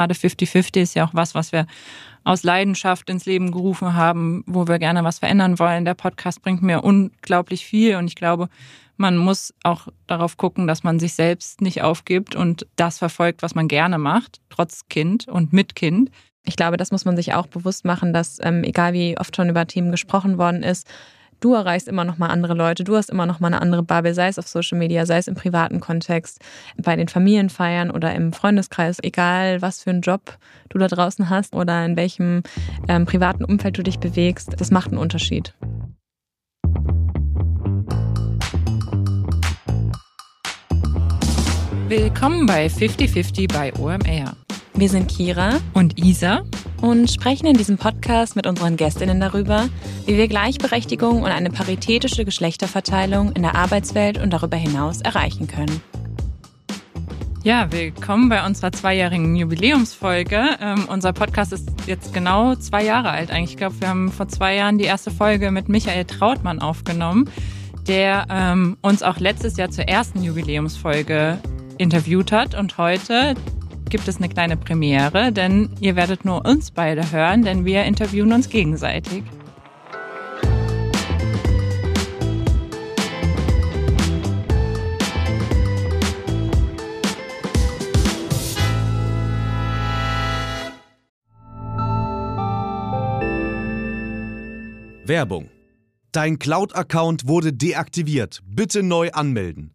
gerade 50-50 ist ja auch was, was wir aus Leidenschaft ins Leben gerufen haben, wo wir gerne was verändern wollen. Der Podcast bringt mir unglaublich viel und ich glaube, man muss auch darauf gucken, dass man sich selbst nicht aufgibt und das verfolgt, was man gerne macht, trotz Kind und mit Kind. Ich glaube, das muss man sich auch bewusst machen, dass ähm, egal wie oft schon über Themen gesprochen worden ist, du erreichst immer noch mal andere Leute, du hast immer noch mal eine andere Bubble, sei es auf Social Media, sei es im privaten Kontext, bei den Familienfeiern oder im Freundeskreis, egal was für einen Job du da draußen hast oder in welchem ähm, privaten Umfeld du dich bewegst, das macht einen Unterschied. Willkommen bei 5050 bei OMR. Wir sind Kira und Isa und sprechen in diesem Podcast mit unseren Gästinnen darüber, wie wir Gleichberechtigung und eine paritätische Geschlechterverteilung in der Arbeitswelt und darüber hinaus erreichen können. Ja, willkommen bei unserer zweijährigen Jubiläumsfolge. Ähm, unser Podcast ist jetzt genau zwei Jahre alt eigentlich. Ich glaube, wir haben vor zwei Jahren die erste Folge mit Michael Trautmann aufgenommen, der ähm, uns auch letztes Jahr zur ersten Jubiläumsfolge interviewt hat. Und heute gibt es eine kleine Premiere, denn ihr werdet nur uns beide hören, denn wir interviewen uns gegenseitig. Werbung. Dein Cloud-Account wurde deaktiviert. Bitte neu anmelden.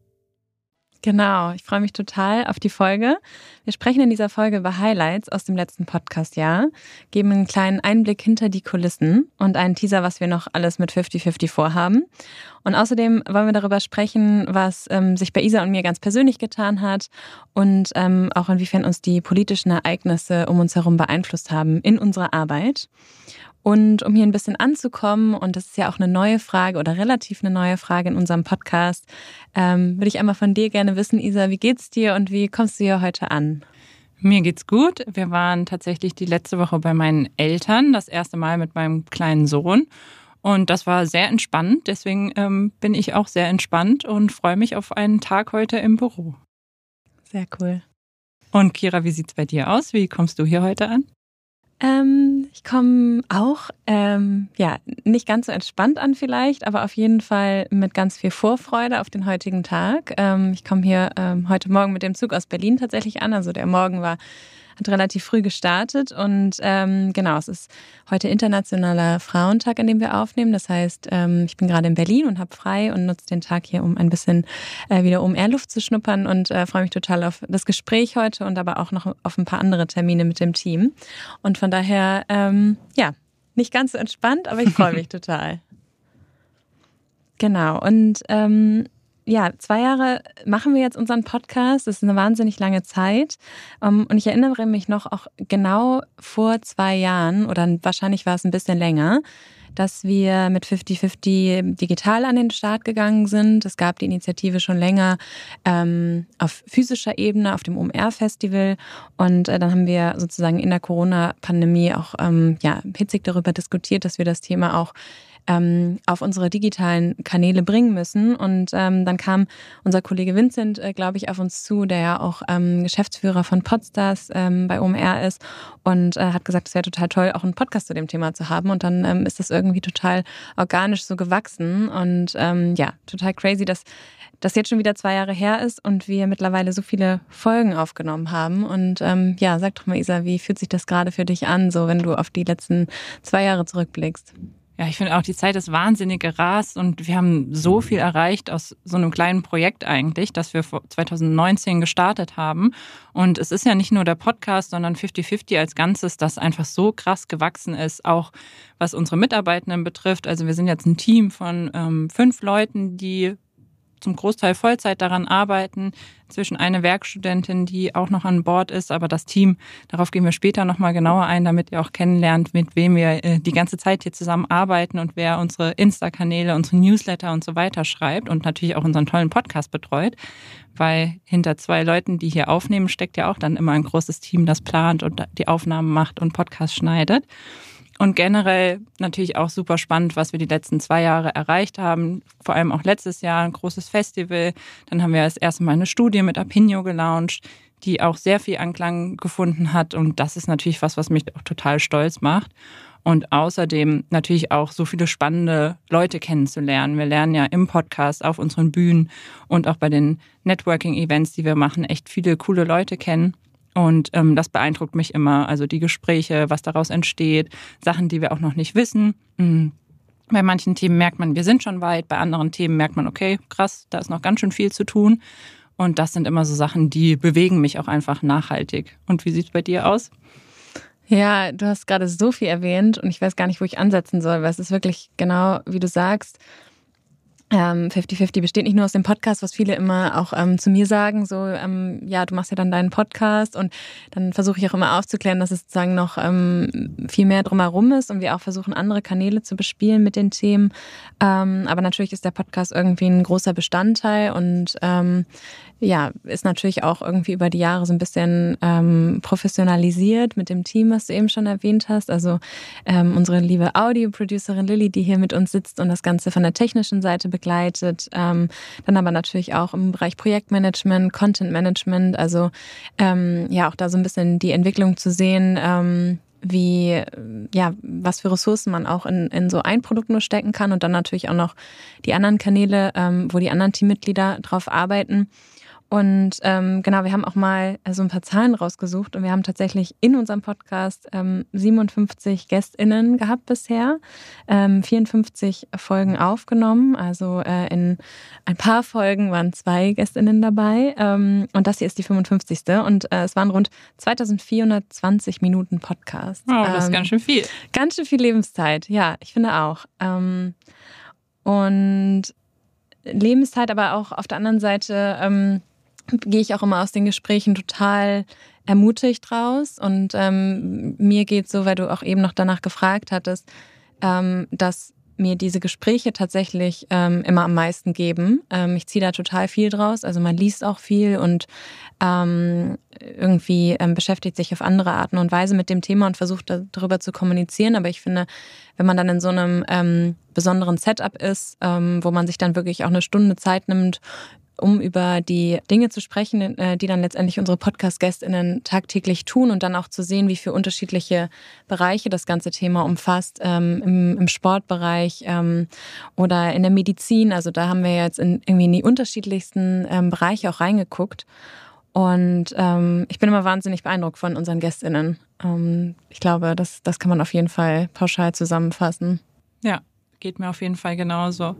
Genau, ich freue mich total auf die Folge. Wir sprechen in dieser Folge über Highlights aus dem letzten Podcast-Jahr, geben einen kleinen Einblick hinter die Kulissen und einen Teaser, was wir noch alles mit 50-50 vorhaben. Und außerdem wollen wir darüber sprechen, was ähm, sich bei Isa und mir ganz persönlich getan hat und ähm, auch inwiefern uns die politischen Ereignisse um uns herum beeinflusst haben in unserer Arbeit. Und um hier ein bisschen anzukommen, und das ist ja auch eine neue Frage oder relativ eine neue Frage in unserem Podcast, ähm, würde ich einmal von dir gerne wissen, Isa, wie geht's dir und wie kommst du hier heute an? Mir geht's gut. Wir waren tatsächlich die letzte Woche bei meinen Eltern, das erste Mal mit meinem kleinen Sohn. Und das war sehr entspannend. Deswegen ähm, bin ich auch sehr entspannt und freue mich auf einen Tag heute im Büro. Sehr cool. Und Kira, wie sieht's bei dir aus? Wie kommst du hier heute an? Ähm, ich komme auch, ähm, ja, nicht ganz so entspannt an vielleicht, aber auf jeden Fall mit ganz viel Vorfreude auf den heutigen Tag. Ähm, ich komme hier ähm, heute Morgen mit dem Zug aus Berlin tatsächlich an. Also der Morgen war hat relativ früh gestartet und ähm, genau, es ist heute internationaler Frauentag, an dem wir aufnehmen. Das heißt, ähm, ich bin gerade in Berlin und habe frei und nutze den Tag hier, um ein bisschen äh, wieder um Airluft zu schnuppern und äh, freue mich total auf das Gespräch heute und aber auch noch auf ein paar andere Termine mit dem Team. Und von daher, ähm, ja, nicht ganz so entspannt, aber ich freue mich total. Genau. Und ähm, ja, zwei Jahre machen wir jetzt unseren Podcast. Das ist eine wahnsinnig lange Zeit. Ähm, und ich erinnere mich noch auch genau vor zwei Jahren, oder wahrscheinlich war es ein bisschen länger, dass wir mit 50-50 digital an den Start gegangen sind. Es gab die Initiative schon länger ähm, auf physischer Ebene, auf dem OMR-Festival. Und äh, dann haben wir sozusagen in der Corona-Pandemie auch ähm, ja, hitzig darüber diskutiert, dass wir das Thema auch ähm, auf unsere digitalen Kanäle bringen müssen. Und ähm, dann kam unser Kollege Vincent, äh, glaube ich, auf uns zu, der ja auch ähm, Geschäftsführer von Podstars ähm, bei OMR ist und äh, hat gesagt, es wäre total toll, auch einen Podcast zu dem Thema zu haben. Und dann ähm, ist das irgendwie total organisch so gewachsen. Und ähm, ja, total crazy, dass das jetzt schon wieder zwei Jahre her ist und wir mittlerweile so viele Folgen aufgenommen haben. Und ähm, ja, sag doch mal, Isa, wie fühlt sich das gerade für dich an, so wenn du auf die letzten zwei Jahre zurückblickst? Ja, ich finde auch, die Zeit ist wahnsinnig gerast und wir haben so viel erreicht aus so einem kleinen Projekt eigentlich, das wir 2019 gestartet haben. Und es ist ja nicht nur der Podcast, sondern 50-50 als Ganzes, das einfach so krass gewachsen ist, auch was unsere Mitarbeitenden betrifft. Also wir sind jetzt ein Team von ähm, fünf Leuten, die zum Großteil Vollzeit daran arbeiten. Zwischen eine Werkstudentin, die auch noch an Bord ist, aber das Team, darauf gehen wir später nochmal genauer ein, damit ihr auch kennenlernt, mit wem wir äh, die ganze Zeit hier zusammen arbeiten und wer unsere Insta-Kanäle, unsere Newsletter und so weiter schreibt und natürlich auch unseren tollen Podcast betreut. Weil hinter zwei Leuten, die hier aufnehmen, steckt ja auch dann immer ein großes Team, das plant und die Aufnahmen macht und Podcast schneidet. Und generell natürlich auch super spannend, was wir die letzten zwei Jahre erreicht haben. Vor allem auch letztes Jahr ein großes Festival. Dann haben wir das erste Mal eine Studie mit Apinio gelauncht, die auch sehr viel Anklang gefunden hat. Und das ist natürlich was, was mich auch total stolz macht. Und außerdem natürlich auch so viele spannende Leute kennenzulernen. Wir lernen ja im Podcast, auf unseren Bühnen und auch bei den Networking-Events, die wir machen, echt viele coole Leute kennen. Und ähm, das beeindruckt mich immer. Also die Gespräche, was daraus entsteht, Sachen, die wir auch noch nicht wissen. Mhm. Bei manchen Themen merkt man, wir sind schon weit. Bei anderen Themen merkt man, okay, krass, da ist noch ganz schön viel zu tun. Und das sind immer so Sachen, die bewegen mich auch einfach nachhaltig. Und wie sieht es bei dir aus? Ja, du hast gerade so viel erwähnt und ich weiß gar nicht, wo ich ansetzen soll, weil es ist wirklich genau, wie du sagst, 50-50 ähm, besteht nicht nur aus dem Podcast, was viele immer auch ähm, zu mir sagen, so, ähm, ja, du machst ja dann deinen Podcast und dann versuche ich auch immer aufzuklären, dass es sozusagen noch ähm, viel mehr drumherum ist und wir auch versuchen, andere Kanäle zu bespielen mit den Themen. Ähm, aber natürlich ist der Podcast irgendwie ein großer Bestandteil und ähm, ja, ist natürlich auch irgendwie über die Jahre so ein bisschen ähm, professionalisiert mit dem Team, was du eben schon erwähnt hast. Also ähm, unsere liebe Audio-Producerin Lilly, die hier mit uns sitzt und das Ganze von der technischen Seite begleitet. Ähm, dann aber natürlich auch im Bereich Projektmanagement, Content Management, also ähm, ja, auch da so ein bisschen die Entwicklung zu sehen. Ähm, wie, ja, was für Ressourcen man auch in, in so ein Produkt nur stecken kann und dann natürlich auch noch die anderen Kanäle, ähm, wo die anderen Teammitglieder drauf arbeiten. Und ähm, genau, wir haben auch mal äh, so ein paar Zahlen rausgesucht und wir haben tatsächlich in unserem Podcast ähm, 57 GästInnen gehabt bisher, ähm, 54 Folgen aufgenommen. Also äh, in ein paar Folgen waren zwei GästInnen dabei ähm, und das hier ist die 55. Und äh, es waren rund 2420 Minuten Podcast. Oh, das ist ähm, ganz schön viel. Ganz schön viel Lebenszeit, ja, ich finde auch. Ähm, und Lebenszeit, aber auch auf der anderen Seite ähm, gehe ich auch immer aus den Gesprächen total ermutigt raus. Und ähm, mir geht so, weil du auch eben noch danach gefragt hattest, ähm, dass mir diese Gespräche tatsächlich ähm, immer am meisten geben. Ähm, ich ziehe da total viel draus. Also man liest auch viel und ähm, irgendwie ähm, beschäftigt sich auf andere Arten und Weise mit dem Thema und versucht darüber zu kommunizieren. Aber ich finde, wenn man dann in so einem ähm, besonderen Setup ist, ähm, wo man sich dann wirklich auch eine Stunde Zeit nimmt, um über die Dinge zu sprechen, äh, die dann letztendlich unsere Podcast-GästInnen tagtäglich tun und dann auch zu sehen, wie viele unterschiedliche Bereiche das ganze Thema umfasst, ähm, im, im, Sportbereich ähm, oder in der Medizin. Also da haben wir jetzt in, irgendwie in die unterschiedlichsten ähm, Bereiche auch reingeguckt. Und ähm, ich bin immer wahnsinnig beeindruckt von unseren GästInnen. Ähm, ich glaube, das, das kann man auf jeden Fall pauschal zusammenfassen. Ja, geht mir auf jeden Fall genauso.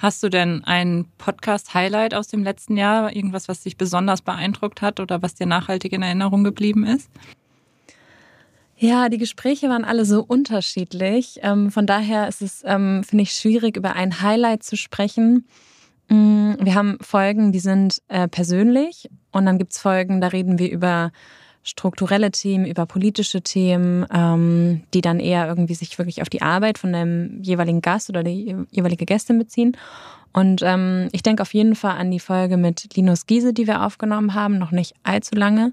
Hast du denn ein Podcast-Highlight aus dem letzten Jahr? Irgendwas, was dich besonders beeindruckt hat oder was dir nachhaltig in Erinnerung geblieben ist? Ja, die Gespräche waren alle so unterschiedlich. Ähm, von daher ist es, ähm, finde ich, schwierig, über ein Highlight zu sprechen. Mm, wir haben Folgen, die sind äh, persönlich und dann gibt es Folgen, da reden wir über strukturelle Themen, über politische Themen, ähm, die dann eher irgendwie sich wirklich auf die Arbeit von dem jeweiligen Gast oder die jeweilige Gästin beziehen. Und ähm, ich denke auf jeden Fall an die Folge mit Linus Giese, die wir aufgenommen haben, noch nicht allzu lange.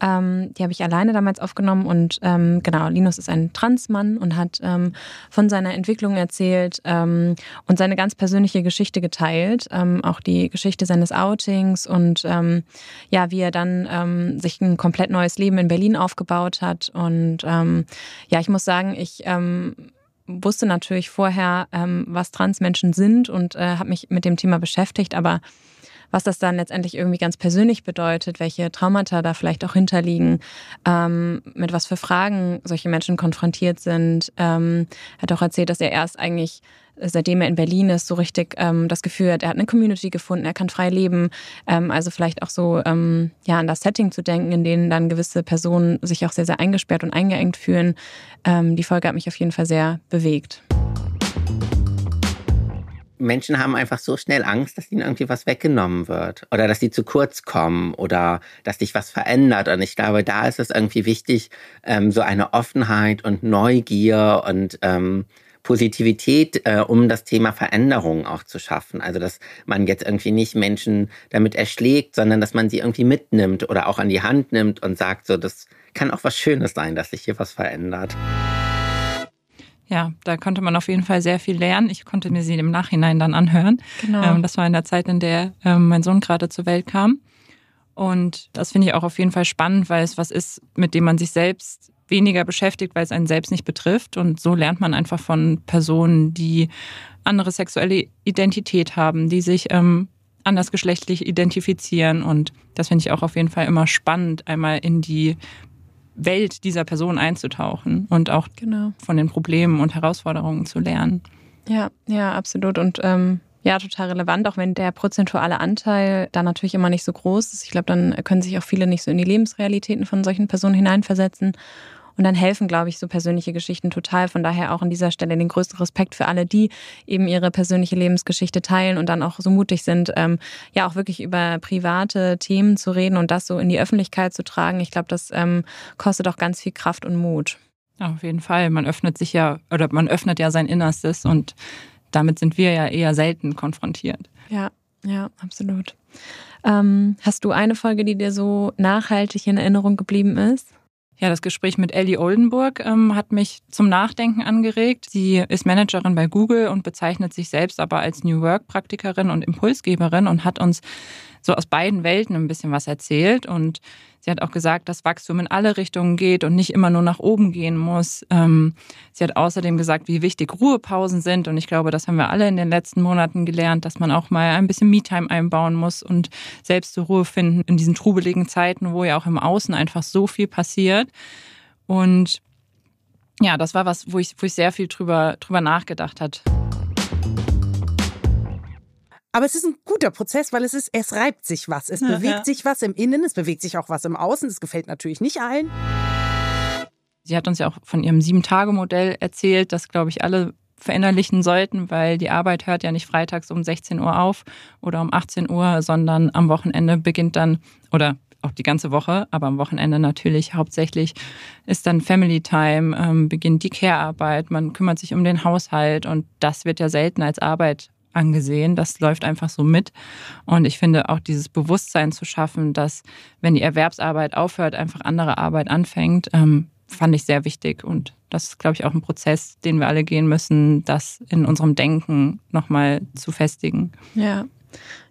Ähm, die habe ich alleine damals aufgenommen und ähm, genau, Linus ist ein Transmann und hat ähm, von seiner Entwicklung erzählt ähm, und seine ganz persönliche Geschichte geteilt, ähm, auch die Geschichte seines Outings und ähm, ja, wie er dann ähm, sich ein komplett neues Leben in Berlin aufgebaut hat. Und ähm, ja, ich muss sagen, ich ähm, wusste natürlich vorher, ähm, was Transmenschen sind und äh, habe mich mit dem Thema beschäftigt, aber was das dann letztendlich irgendwie ganz persönlich bedeutet, welche Traumata da vielleicht auch hinterliegen, ähm, mit was für Fragen solche Menschen konfrontiert sind. Ähm, hat auch erzählt, dass er erst eigentlich seitdem er in Berlin ist, so richtig ähm, das Gefühl hat, er hat eine Community gefunden, er kann frei leben. Ähm, also vielleicht auch so ähm, ja an das Setting zu denken, in dem dann gewisse Personen sich auch sehr, sehr eingesperrt und eingeengt fühlen. Ähm, die Folge hat mich auf jeden Fall sehr bewegt. Menschen haben einfach so schnell Angst, dass ihnen irgendwie was weggenommen wird oder dass sie zu kurz kommen oder dass sich was verändert. Und ich glaube, da ist es irgendwie wichtig, ähm, so eine Offenheit und Neugier und ähm, Positivität, äh, um das Thema Veränderung auch zu schaffen. Also dass man jetzt irgendwie nicht Menschen damit erschlägt, sondern dass man sie irgendwie mitnimmt oder auch an die Hand nimmt und sagt, so das kann auch was Schönes sein, dass sich hier was verändert. Ja, da konnte man auf jeden Fall sehr viel lernen. Ich konnte mir sie im Nachhinein dann anhören. Genau. Ähm, das war in der Zeit, in der ähm, mein Sohn gerade zur Welt kam. Und das finde ich auch auf jeden Fall spannend, weil es was ist, mit dem man sich selbst weniger beschäftigt, weil es einen selbst nicht betrifft. Und so lernt man einfach von Personen, die andere sexuelle Identität haben, die sich ähm, andersgeschlechtlich identifizieren. Und das finde ich auch auf jeden Fall immer spannend, einmal in die Welt dieser Person einzutauchen und auch genau. von den Problemen und Herausforderungen zu lernen. Ja, ja, absolut. Und ähm, ja, total relevant, auch wenn der prozentuale Anteil da natürlich immer nicht so groß ist. Ich glaube, dann können sich auch viele nicht so in die Lebensrealitäten von solchen Personen hineinversetzen. Und dann helfen, glaube ich, so persönliche Geschichten total. Von daher auch an dieser Stelle den größten Respekt für alle, die eben ihre persönliche Lebensgeschichte teilen und dann auch so mutig sind, ähm, ja auch wirklich über private Themen zu reden und das so in die Öffentlichkeit zu tragen. Ich glaube, das ähm, kostet auch ganz viel Kraft und Mut. Auf jeden Fall. Man öffnet sich ja oder man öffnet ja sein Innerstes und damit sind wir ja eher selten konfrontiert. Ja, ja, absolut. Ähm, hast du eine Folge, die dir so nachhaltig in Erinnerung geblieben ist? Ja, das Gespräch mit Ellie Oldenburg ähm, hat mich zum Nachdenken angeregt. Sie ist Managerin bei Google und bezeichnet sich selbst aber als New Work-Praktikerin und Impulsgeberin und hat uns so aus beiden Welten ein bisschen was erzählt. Und sie hat auch gesagt, dass Wachstum in alle Richtungen geht und nicht immer nur nach oben gehen muss. Ähm, sie hat außerdem gesagt, wie wichtig Ruhepausen sind. Und ich glaube, das haben wir alle in den letzten Monaten gelernt, dass man auch mal ein bisschen Me-Time einbauen muss und selbst zur Ruhe finden in diesen trubeligen Zeiten, wo ja auch im Außen einfach so viel passiert. Und ja, das war was, wo ich, wo ich sehr viel drüber, drüber nachgedacht hat. Aber es ist ein guter Prozess, weil es ist, es reibt sich was. Es ja, bewegt ja. sich was im Innen, es bewegt sich auch was im Außen. Es gefällt natürlich nicht allen. Sie hat uns ja auch von ihrem Sieben-Tage-Modell erzählt, das, glaube ich, alle verinnerlichen sollten, weil die Arbeit hört ja nicht freitags um 16 Uhr auf oder um 18 Uhr, sondern am Wochenende beginnt dann, oder auch die ganze Woche, aber am Wochenende natürlich hauptsächlich ist dann Family Time, ähm, beginnt die Care-Arbeit, man kümmert sich um den Haushalt und das wird ja selten als Arbeit angesehen. Das läuft einfach so mit. Und ich finde auch dieses Bewusstsein zu schaffen, dass wenn die Erwerbsarbeit aufhört, einfach andere Arbeit anfängt, ähm, fand ich sehr wichtig. Und das ist, glaube ich, auch ein Prozess, den wir alle gehen müssen, das in unserem Denken nochmal zu festigen. Ja.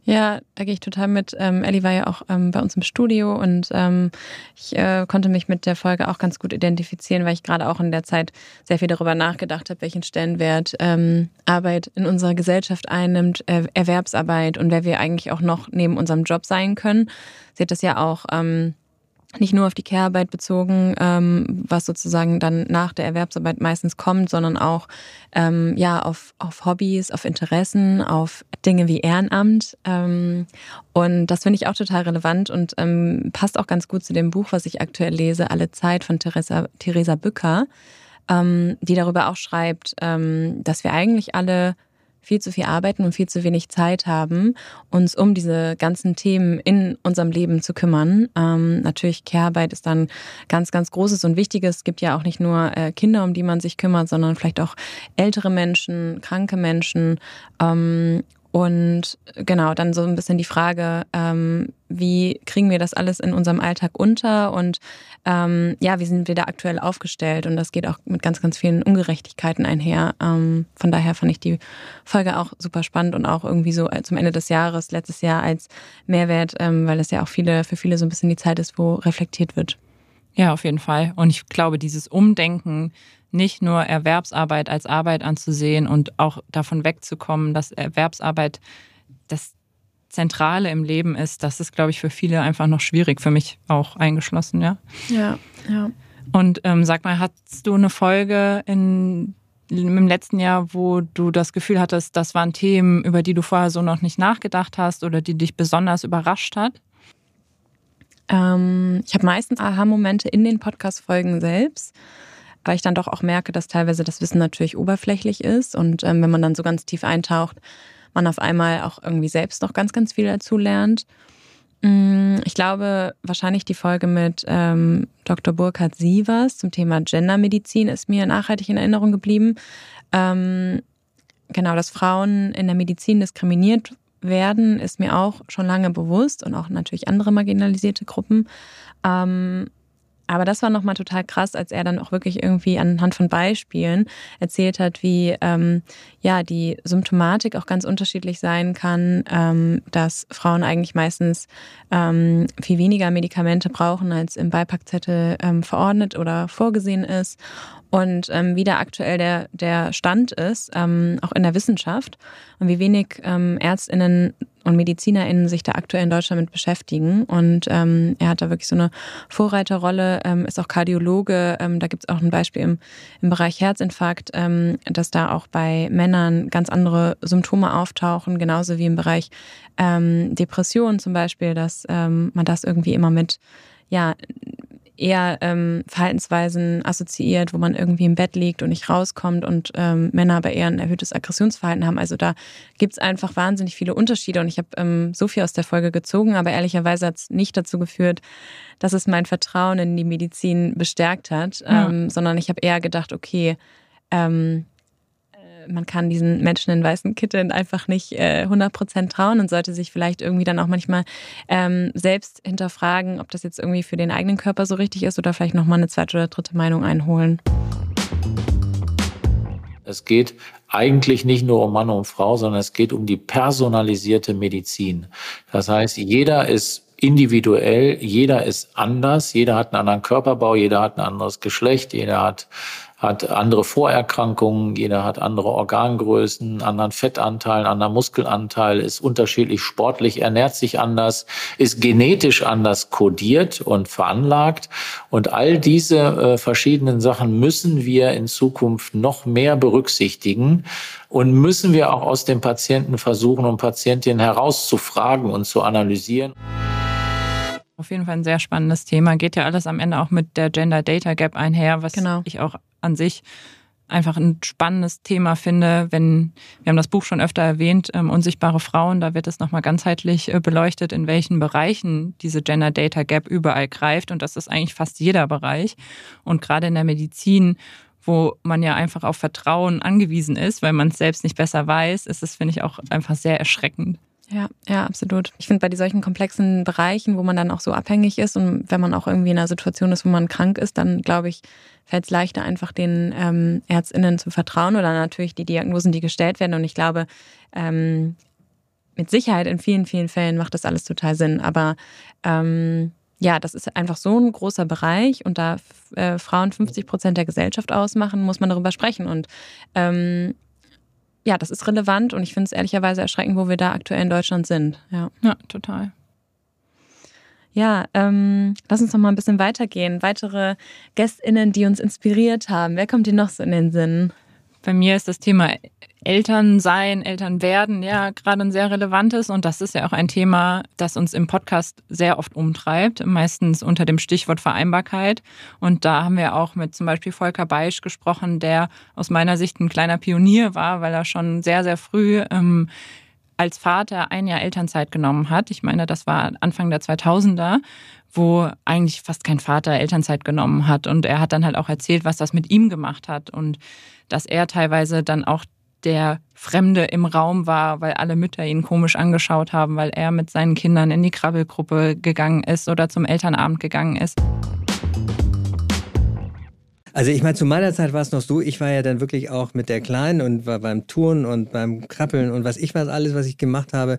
Ja, da gehe ich total mit. Ähm, Ellie war ja auch ähm, bei uns im Studio und ähm, ich äh, konnte mich mit der Folge auch ganz gut identifizieren, weil ich gerade auch in der Zeit sehr viel darüber nachgedacht habe, welchen Stellenwert ähm, Arbeit in unserer Gesellschaft einnimmt, äh, Erwerbsarbeit und wer wir eigentlich auch noch neben unserem Job sein können. Sie hat das ja auch ähm, nicht nur auf die Care-Arbeit bezogen, ähm, was sozusagen dann nach der Erwerbsarbeit meistens kommt, sondern auch ähm, ja auf, auf Hobbys, auf Interessen, auf Dinge wie Ehrenamt. Ähm, und das finde ich auch total relevant und ähm, passt auch ganz gut zu dem Buch, was ich aktuell lese, Alle Zeit von Theresa, Theresa Bücker, ähm, die darüber auch schreibt, ähm, dass wir eigentlich alle viel zu viel arbeiten und viel zu wenig Zeit haben, uns um diese ganzen Themen in unserem Leben zu kümmern. Ähm, natürlich Care-Arbeit ist dann ganz, ganz großes und wichtiges. Es gibt ja auch nicht nur äh, Kinder, um die man sich kümmert, sondern vielleicht auch ältere Menschen, kranke Menschen. Ähm, Und genau, dann so ein bisschen die Frage, ähm, wie kriegen wir das alles in unserem Alltag unter und ähm, ja, wie sind wir da aktuell aufgestellt? Und das geht auch mit ganz, ganz vielen Ungerechtigkeiten einher. Ähm, von daher fand ich die Folge auch super spannend und auch irgendwie so zum Ende des Jahres, letztes Jahr als Mehrwert, ähm, weil es ja auch viele, für viele so ein bisschen die Zeit ist, wo reflektiert wird. Ja, auf jeden Fall. Und ich glaube, dieses Umdenken, nicht nur Erwerbsarbeit als Arbeit anzusehen und auch davon wegzukommen, dass Erwerbsarbeit das Zentrale im Leben ist, das ist, glaube ich, für viele einfach noch schwierig, für mich auch eingeschlossen, ja. Ja, ja. Und ähm, sag mal, hast du eine Folge in, im letzten Jahr, wo du das Gefühl hattest, das waren Themen, über die du vorher so noch nicht nachgedacht hast oder die dich besonders überrascht hat? Ähm, ich habe meistens Aha-Momente in den Podcast-Folgen selbst, weil ich dann doch auch merke, dass teilweise das Wissen natürlich oberflächlich ist und ähm, wenn man dann so ganz tief eintaucht, man auf einmal auch irgendwie selbst noch ganz, ganz viel dazu lernt. Mm, ich glaube, wahrscheinlich die Folge mit ähm, Dr. Burkhard Sievers zum Thema Gendermedizin ist mir nachhaltig in Erinnerung geblieben. Ähm, genau, dass Frauen in der Medizin diskriminiert werden, ist mir auch schon lange bewusst und auch natürlich andere marginalisierte Gruppen. Ähm, aber das war nochmal total krass, als er dann auch wirklich irgendwie anhand von Beispielen erzählt hat, wie ähm, ja die Symptomatik auch ganz unterschiedlich sein kann, ähm, dass Frauen eigentlich meistens ähm, viel weniger Medikamente brauchen, als im Beipackzettel ähm, verordnet oder vorgesehen ist und ähm, wie da aktuell der, der Stand ist, ähm, auch in der Wissenschaft und wie wenig ähm, Ärztinnen und MedizinerInnen sich da aktuell in Deutschland mit beschäftigen. Und ähm, er hat da wirklich so eine Vorreiterrolle, ähm, ist auch Kardiologe. Ähm, da gibt es auch ein Beispiel im, im Bereich Herzinfarkt, ähm, dass da auch bei Männern ganz andere Symptome auftauchen, genauso wie im Bereich ähm, Depression zum Beispiel, dass ähm, man das irgendwie immer mit ja, eher ähm, Verhaltensweisen assoziiert, wo man irgendwie im Bett liegt und nicht rauskommt und ähm, Männer aber eher ein erhöhtes Aggressionsverhalten haben. Also da gibt's einfach wahnsinnig viele Unterschiede und ich habe ähm, so viel aus der Folge gezogen, aber ehrlicherweise hat's nicht dazu geführt, dass es mein Vertrauen in die Medizin bestärkt hat, ja. ähm, sondern ich habe eher gedacht, okay, ähm, man kann diesen Menschen in weißen Kitteln einfach nicht äh, 100% trauen und sollte sich vielleicht irgendwie dann auch manchmal ähm, selbst hinterfragen, ob das jetzt irgendwie für den eigenen Körper so richtig ist oder vielleicht nochmal eine zweite oder dritte Meinung einholen. Es geht eigentlich nicht nur um Mann und Frau, sondern es geht um die personalisierte Medizin. Das heißt, jeder ist individuell, jeder ist anders, jeder hat einen anderen Körperbau, jeder hat ein anderes Geschlecht, jeder hat hat andere Vorerkrankungen, jeder hat andere Organgrößen, anderen Fettanteil, anderen Muskelanteil, ist unterschiedlich sportlich, ernährt sich anders, ist genetisch anders kodiert und veranlagt. Und all diese äh, verschiedenen Sachen müssen wir in Zukunft noch mehr berücksichtigen und müssen wir auch aus den Patienten versuchen und Patientinnen herauszufragen und zu analysieren. Auf jeden Fall ein sehr spannendes Thema. Geht ja alles am Ende auch mit der Gender Data Gap einher, was genau. ich auch an sich einfach ein spannendes Thema finde, wenn, wir haben das Buch schon öfter erwähnt, ähm, Unsichtbare Frauen, da wird es nochmal ganzheitlich äh, beleuchtet, in welchen Bereichen diese Gender Data Gap überall greift. Und das ist eigentlich fast jeder Bereich. Und gerade in der Medizin, wo man ja einfach auf Vertrauen angewiesen ist, weil man es selbst nicht besser weiß, ist es, finde ich, auch einfach sehr erschreckend. Ja, ja, absolut. Ich finde, bei solchen komplexen Bereichen, wo man dann auch so abhängig ist und wenn man auch irgendwie in einer Situation ist, wo man krank ist, dann glaube ich, fällt es leichter, einfach den ähm, ÄrztInnen zu vertrauen oder natürlich die Diagnosen, die gestellt werden. Und ich glaube, ähm, mit Sicherheit in vielen, vielen Fällen macht das alles total Sinn. Aber ähm, ja, das ist einfach so ein großer Bereich und da äh, Frauen 50 Prozent der Gesellschaft ausmachen, muss man darüber sprechen. Und ähm, ja, das ist relevant und ich finde es ehrlicherweise erschreckend, wo wir da aktuell in Deutschland sind. Ja, ja total. Ja, ähm, lass uns noch mal ein bisschen weitergehen. Weitere GästInnen, die uns inspiriert haben. Wer kommt dir noch so in den Sinn? Bei mir ist das Thema Eltern sein, Eltern werden ja gerade ein sehr relevantes und das ist ja auch ein Thema, das uns im Podcast sehr oft umtreibt, meistens unter dem Stichwort Vereinbarkeit. Und da haben wir auch mit zum Beispiel Volker Beisch gesprochen, der aus meiner Sicht ein kleiner Pionier war, weil er schon sehr, sehr früh ähm, als Vater ein Jahr Elternzeit genommen hat. Ich meine, das war Anfang der 2000er, wo eigentlich fast kein Vater Elternzeit genommen hat. Und er hat dann halt auch erzählt, was das mit ihm gemacht hat und dass er teilweise dann auch der Fremde im Raum war, weil alle Mütter ihn komisch angeschaut haben, weil er mit seinen Kindern in die Krabbelgruppe gegangen ist oder zum Elternabend gegangen ist. Also ich meine, zu meiner Zeit war es noch so, ich war ja dann wirklich auch mit der Kleinen und war beim Touren und beim Krabbeln und was ich was alles, was ich gemacht habe.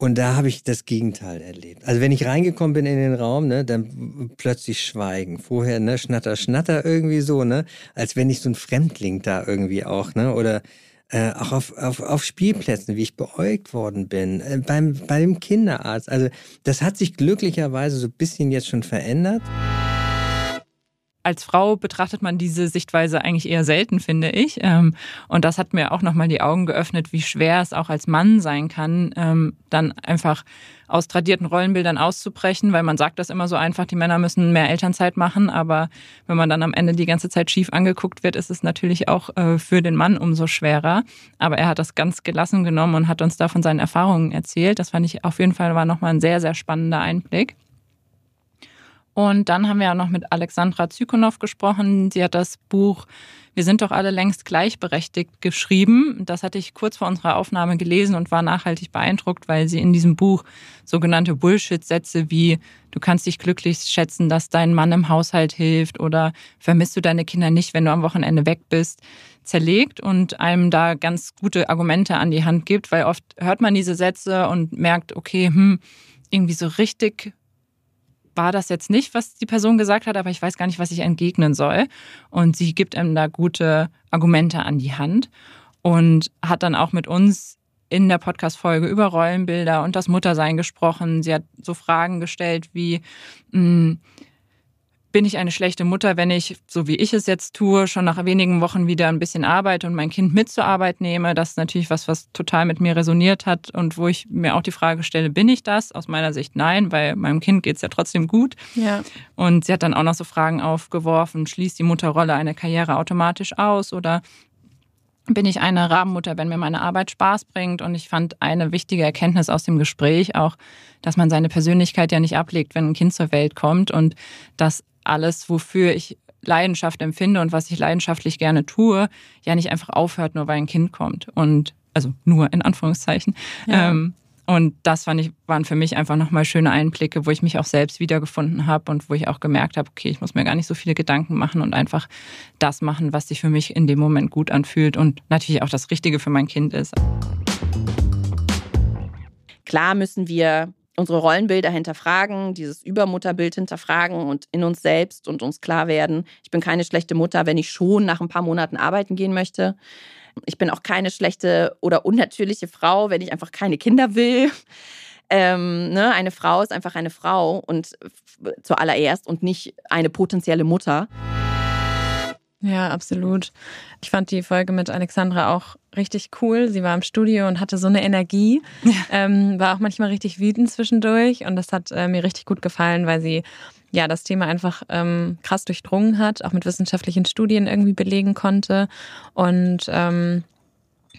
Und da habe ich das Gegenteil erlebt. Also wenn ich reingekommen bin in den Raum, ne, dann plötzlich Schweigen. Vorher, ne, Schnatter, Schnatter irgendwie so, ne, als wenn ich so ein Fremdling da irgendwie auch, ne, oder äh, auch auf, auf, auf Spielplätzen, wie ich beäugt worden bin, äh, beim, bei dem Kinderarzt. Also das hat sich glücklicherweise so ein bisschen jetzt schon verändert als Frau betrachtet man diese Sichtweise eigentlich eher selten, finde ich. Ähm, und das hat mir auch nochmal die Augen geöffnet, wie schwer es auch als Mann sein kann, ähm, dann einfach aus tradierten Rollenbildern auszubrechen, weil man sagt das immer so einfach, die Männer müssen mehr Elternzeit machen, aber wenn man dann am Ende die ganze Zeit schief angeguckt wird, ist es natürlich auch äh, für den Mann umso schwerer. Aber er hat das ganz gelassen genommen und hat uns da von seinen Erfahrungen erzählt. Das fand ich auf jeden Fall war nochmal ein sehr, sehr spannender Einblick. Und dann haben wir ja noch mit Alexandra Zykonow gesprochen. Sie hat das Buch Wir sind doch alle längst gleichberechtigt geschrieben. Das hatte ich kurz vor unserer Aufnahme gelesen und war nachhaltig beeindruckt, weil sie in diesem Buch sogenannte Bullshit-Sätze wie du kannst dich glücklich schätzen, dass dein Mann im Haushalt hilft oder vermisst du deine Kinder nicht, wenn du am Wochenende weg bist, zerlegt und einem da ganz gute Argumente an die Hand gibt, weil oft hört man diese Sätze und merkt, okay, hm, irgendwie so richtig war das jetzt nicht, was die Person gesagt hat, aber ich weiß gar nicht, was ich entgegnen soll. Und sie gibt einem da gute Argumente an die Hand und hat dann auch mit uns in der Podcast-Folge über Rollenbilder und das Muttersein gesprochen. Sie hat so Fragen gestellt wie, mh, hm, bin ich eine schlechte Mutter, wenn ich, so wie ich es jetzt tue, schon nach wenigen Wochen wieder ein bisschen arbeite und mein Kind mit zur Arbeit nehme. Das ist natürlich was, was total mit mir resoniert hat und wo ich mir auch die Frage stelle, bin ich das? Aus meiner Sicht nein, weil meinem Kind geht es ja trotzdem gut. Ja. Und sie hat dann auch noch so Fragen aufgeworfen, schließt die Mutterrolle eine Karriere automatisch aus oder bin ich eine Rabenmutter, wenn mir meine Arbeit Spaß bringt. Und ich fand eine wichtige Erkenntnis aus dem Gespräch auch, dass man seine Persönlichkeit ja nicht ablegt, wenn ein Kind zur Welt kommt und dass alles, wofür ich Leidenschaft empfinde und was ich leidenschaftlich gerne tue, ja nicht einfach aufhört, nur weil ein Kind kommt. Und also nur in Anführungszeichen. Ja. Ähm, und das fand ich, waren für mich einfach nochmal schöne Einblicke, wo ich mich auch selbst wiedergefunden habe und wo ich auch gemerkt habe, okay, ich muss mir gar nicht so viele Gedanken machen und einfach das machen, was sich für mich in dem Moment gut anfühlt und natürlich auch das Richtige für mein Kind ist. Klar müssen wir unsere Rollenbilder hinterfragen, dieses Übermutterbild hinterfragen und in uns selbst und uns klar werden, ich bin keine schlechte Mutter, wenn ich schon nach ein paar Monaten arbeiten gehen möchte. Ich bin auch keine schlechte oder unnatürliche Frau, wenn ich einfach keine Kinder will. Ähm, ne? Eine Frau ist einfach eine Frau und zuallererst und nicht eine potenzielle Mutter. Ja, absolut. Ich fand die Folge mit Alexandra auch richtig cool. Sie war im Studio und hatte so eine Energie. Ja. Ähm, war auch manchmal richtig wütend zwischendurch und das hat äh, mir richtig gut gefallen, weil sie ja das Thema einfach ähm, krass durchdrungen hat, auch mit wissenschaftlichen Studien irgendwie belegen konnte und ähm,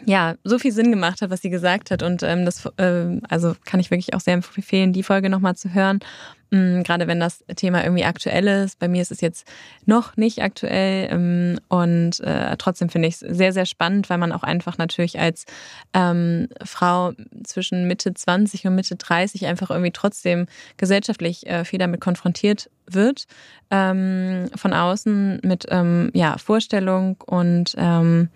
ja, so viel Sinn gemacht hat, was sie gesagt hat. Und ähm, das äh, also kann ich wirklich auch sehr empfehlen, die Folge nochmal zu hören. Mhm, gerade wenn das Thema irgendwie aktuell ist. Bei mir ist es jetzt noch nicht aktuell. Ähm, und äh, trotzdem finde ich es sehr, sehr spannend, weil man auch einfach natürlich als ähm, Frau zwischen Mitte 20 und Mitte 30 einfach irgendwie trotzdem gesellschaftlich äh, viel damit konfrontiert wird. Ähm, von außen mit ähm, ja, Vorstellung und ähm,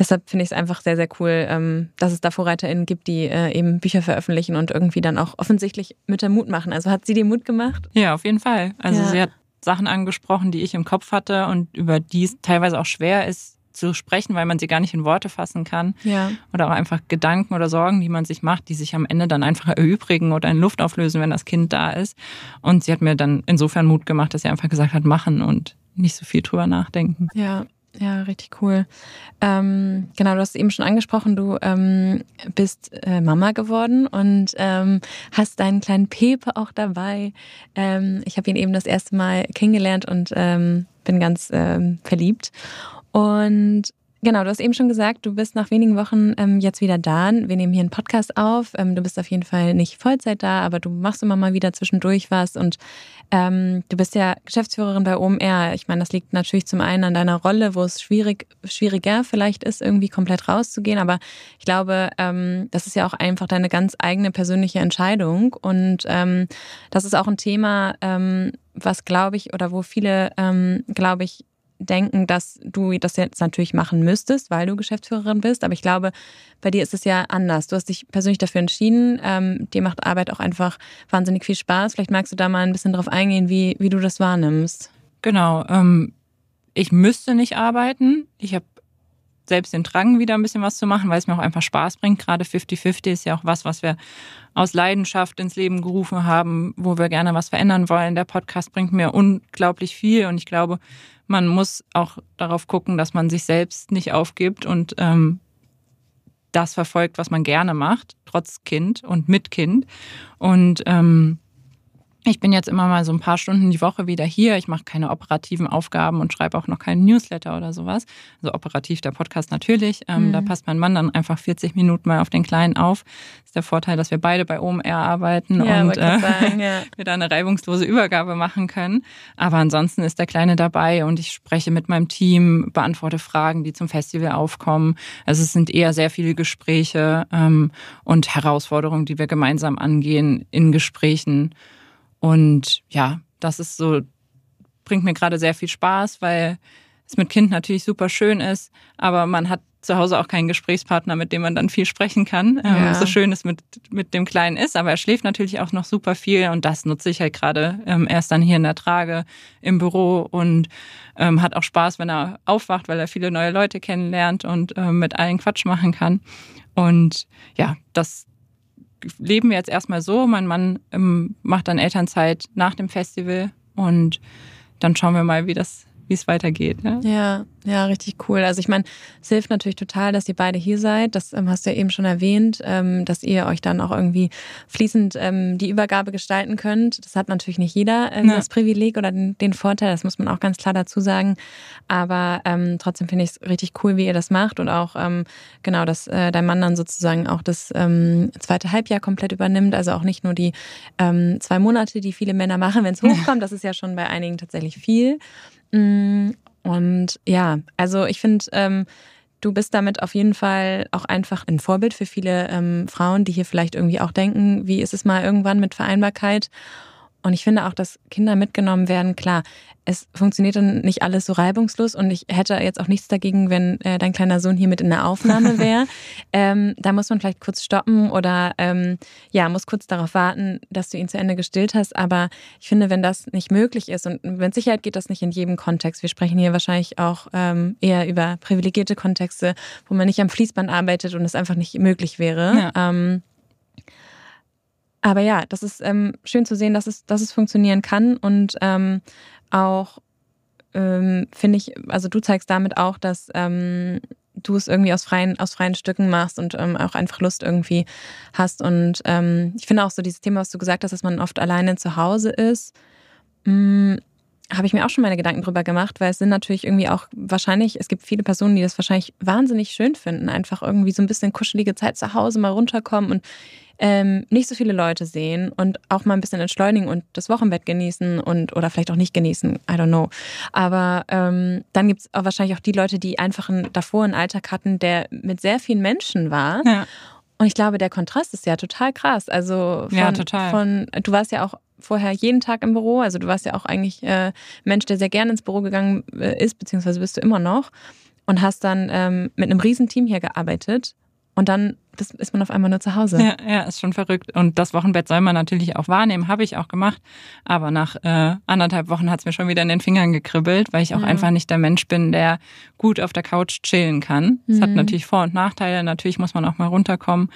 deshalb finde ich es einfach sehr, sehr cool, ähm, dass es da VorreiterInnen gibt, die äh, eben Bücher veröffentlichen und irgendwie dann auch offensichtlich Mütter Mut machen. Also hat sie dir Mut gemacht? Ja, auf jeden Fall. Also ja. sie hat Sachen angesprochen, die ich im Kopf hatte und über die es teilweise auch schwer ist zu sprechen, weil man sie gar nicht in Worte fassen kann. Ja. Oder auch einfach Gedanken oder Sorgen, die man sich macht, die sich am Ende dann einfach erübrigen oder in Luft auflösen, wenn das Kind da ist. Und sie hat mir dann insofern Mut gemacht, dass sie einfach gesagt hat, machen und nicht so viel drüber nachdenken. Ja, ja, richtig cool. Ähm, genau, du hast eben schon angesprochen, du ähm, bist äh, Mama geworden und ähm, hast deinen kleinen Pepe auch dabei. Ähm, ich habe ihn eben das erste Mal kennengelernt und ähm, bin ganz ähm, verliebt. Und Genau, du hast eben schon gesagt, du bist nach wenigen Wochen ähm, jetzt wieder da. Wir nehmen hier einen Podcast auf. Ähm, du bist auf jeden Fall nicht Vollzeit da, aber du machst immer mal wieder zwischendurch was. Und ähm, du bist ja Geschäftsführerin bei OMR. Ich meine, das liegt natürlich zum einen an deiner Rolle, wo es schwierig, schwieriger vielleicht ist, irgendwie komplett rauszugehen. Aber ich glaube, ähm, das ist ja auch einfach deine ganz eigene persönliche Entscheidung. Und ähm, das ist auch ein Thema, ähm, was glaube ich, oder wo viele, ähm, glaube ich, denken, dass du das jetzt natürlich machen müsstest, weil du Geschäftsführerin bist. Aber ich glaube, bei dir ist es ja anders. Du hast dich persönlich dafür entschieden. Ähm, dir macht Arbeit auch einfach wahnsinnig viel Spaß. Vielleicht magst du da mal ein bisschen drauf eingehen, wie, wie du das wahrnimmst. Genau. Ähm, ich müsste nicht arbeiten. Ich habe selbst den Drang, wieder ein bisschen was zu machen, weil es mir auch einfach Spaß bringt. Gerade 50-50 ist ja auch was, was wir aus Leidenschaft ins Leben gerufen haben, wo wir gerne was verändern wollen. Der Podcast bringt mir unglaublich viel und ich glaube, man muss auch darauf gucken, dass man sich selbst nicht aufgibt und ähm, das verfolgt, was man gerne macht, trotz Kind und mit Kind. Und ähm, ich bin jetzt immer mal so ein paar Stunden die Woche wieder hier. Ich mache keine operativen Aufgaben und schreibe auch noch keinen Newsletter oder sowas. Also operativ der Podcast natürlich. Ähm, mhm. Da passt mein Mann dann einfach 40 Minuten mal auf den Kleinen auf. Das ist der Vorteil, dass wir beide bei OMR arbeiten ja, und äh, sagen, ja. wir da eine reibungslose Übergabe machen können. Aber ansonsten ist der Kleine dabei und ich spreche mit meinem Team, beantworte Fragen, die zum Festival aufkommen. Also es sind eher sehr viele Gespräche ähm, und Herausforderungen, die wir gemeinsam angehen in Gesprächen. Und ja, das ist so, bringt mir gerade sehr viel Spaß, weil es mit Kind natürlich super schön ist, aber man hat zu Hause auch keinen Gesprächspartner, mit dem man dann viel sprechen kann. Ähm, ja. so schön es mit, mit dem Kleinen ist, aber er schläft natürlich auch noch super viel und das nutze ich halt gerade. Ähm, er ist dann hier in der Trage im Büro und ähm, hat auch Spaß, wenn er aufwacht, weil er viele neue Leute kennenlernt und ähm, mit allen Quatsch machen kann. Und ja, das, leben wir jetzt erstmal so. Mein Mann ähm, macht dann Elternzeit nach dem Festival und dann schauen wir mal, wie das wie es weitergeht. Ja? ja, ja, richtig cool. Also ich meine, es hilft natürlich total, dass ihr beide hier seid. Das ähm, hast du ja eben schon erwähnt, ähm, dass ihr euch dann auch irgendwie fließend ähm, die Übergabe gestalten könnt. Das hat natürlich nicht jeder ähm, ja. das Privileg oder den, den, Vorteil, das muss man auch ganz klar dazu sagen. Aber ähm, trotzdem finde ich es richtig cool, wie ihr das macht und auch ähm, genau, dass äh, dein Mann dann sozusagen auch das zweite Halbjahr komplett übernimmt. Also auch nicht nur die zwei Monate, die viele Männer machen, wenn es hochkommt. Das ist ja schon bei einigen tatsächlich viel. Mm, und ja, also ich finde, ähm, du bist damit auf jeden Fall auch einfach ein Vorbild für viele ähm, Frauen, die hier vielleicht irgendwie auch denken, wie ist es mal irgendwann mit Vereinbarkeit? Und ich finde auch, dass Kinder mitgenommen werden. Klar, es funktioniert dann nicht alles so reibungslos und ich hätte jetzt auch nichts dagegen, wenn äh, dein kleiner Sohn hier mit in der Aufnahme wäre. ähm, da muss man vielleicht kurz stoppen oder ähm, ja, muss kurz darauf warten, dass du ihn zu Ende gestillt hast. Aber ich finde, wenn das nicht möglich ist und mit Sicherheit geht das nicht in jedem Kontext. Wir sprechen hier wahrscheinlich auch ähm, eher über privilegierte Kontexte, wo man nicht am Fließband arbeitet und es einfach nicht möglich wäre. Ja. Aber ja, das ist ähm, schön zu sehen, dass es, dass es funktionieren kann und ähm, auch ähm, finde ich, also du zeigst damit auch, dass ähm, du es irgendwie aus freien, aus freien Stücken machst und ähm, auch einfach Lust irgendwie hast. Und ähm, ich finde auch so dieses Thema, was du gesagt hast, dass man oft alleine zu Hause ist, mh, mm, habe ich mir auch schon meine Gedanken drüber gemacht, weil es sind natürlich irgendwie auch wahrscheinlich, es gibt viele Personen, die das wahrscheinlich wahnsinnig schön finden, einfach irgendwie so ein bisschen kuschelige Zeit zu Hause mal runterkommen und ähm, nicht so viele Leute sehen und auch mal ein bisschen entschleunigen und das Wochenbett genießen und oder vielleicht auch nicht genießen, I don't know. Aber ähm, dann gibt es wahrscheinlich auch die Leute, die einfach einen, davor einen Alltag hatten, der mit sehr vielen Menschen war. Ja. Und ich glaube, der Kontrast ist ja total krass. Also von, ja, total. von du warst ja auch vorher jeden Tag im Büro, also du warst ja auch eigentlich äh, Mensch, der sehr gerne ins Büro gegangen äh, ist, beziehungsweise bist du immer noch und hast dann ähm, mit einem Riesenteam hier gearbeitet und dann ist man auf einmal nur zu Hause. Ja, ja, ist schon verrückt. Und das Wochenbett soll man natürlich auch wahrnehmen, habe ich auch gemacht. Aber nach äh, anderthalb Wochen hat es mir schon wieder in den Fingern gekribbelt, weil ich auch ja. einfach nicht der Mensch bin, der gut auf der Couch chillen kann. Es mhm. hat natürlich Vor- und Nachteile. Natürlich muss man auch mal runterkommen.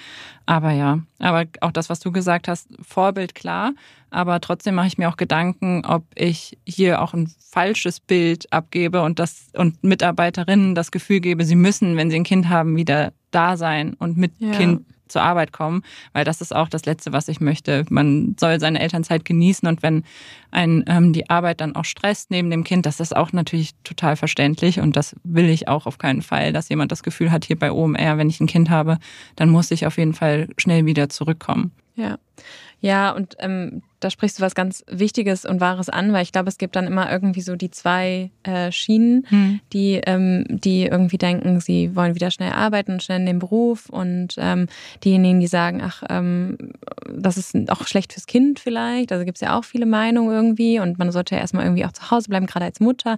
Aber ja, aber auch das, was du gesagt hast, Vorbild klar. Aber trotzdem mache ich mir auch Gedanken, ob ich hier auch ein falsches Bild abgebe und das und Mitarbeiterinnen das Gefühl gebe, sie müssen, wenn sie ein Kind haben, wieder da sein und mit ja. Kind zur Arbeit kommen, weil das ist auch das Letzte, was ich möchte. Man soll seine Elternzeit genießen und wenn ein ähm, die Arbeit dann auch stresst neben dem Kind, das ist auch natürlich total verständlich und das will ich auch auf keinen Fall, dass jemand das Gefühl hat, hier bei OMR, wenn ich ein Kind habe, dann muss ich auf jeden Fall schnell wieder zurückkommen. Ja. Ja, und ähm, da sprichst du was ganz Wichtiges und Wahres an, weil ich glaube, es gibt dann immer irgendwie so die zwei äh, Schienen, hm. die, ähm, die irgendwie denken, sie wollen wieder schnell arbeiten und schnell in den Beruf und ähm, diejenigen, die sagen, ach, ähm, das ist auch schlecht fürs Kind vielleicht. Also gibt es ja auch viele Meinungen irgendwie und man sollte ja erstmal irgendwie auch zu Hause bleiben, gerade als Mutter.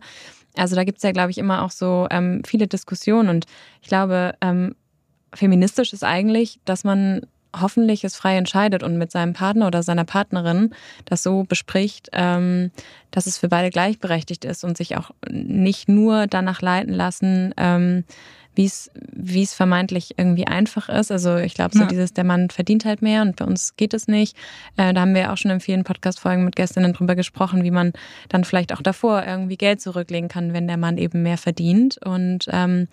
Also da gibt es ja, glaube ich, immer auch so ähm, viele Diskussionen und ich glaube, ähm, feministisch ist eigentlich, dass man hoffentlich es frei entscheidet und mit seinem Partner oder seiner Partnerin das so bespricht, ähm, dass es für beide gleichberechtigt ist und sich auch nicht nur danach leiten lassen, ähm, wie es wie es vermeintlich irgendwie einfach ist. Also ich glaube, so ja. dieses, der Mann verdient halt mehr und bei uns geht es nicht. Äh, da haben wir auch schon in vielen Podcast-Folgen mit Gästinnen drüber gesprochen, wie man dann vielleicht auch davor irgendwie Geld zurücklegen kann, wenn der Mann eben mehr verdient. Und ähm,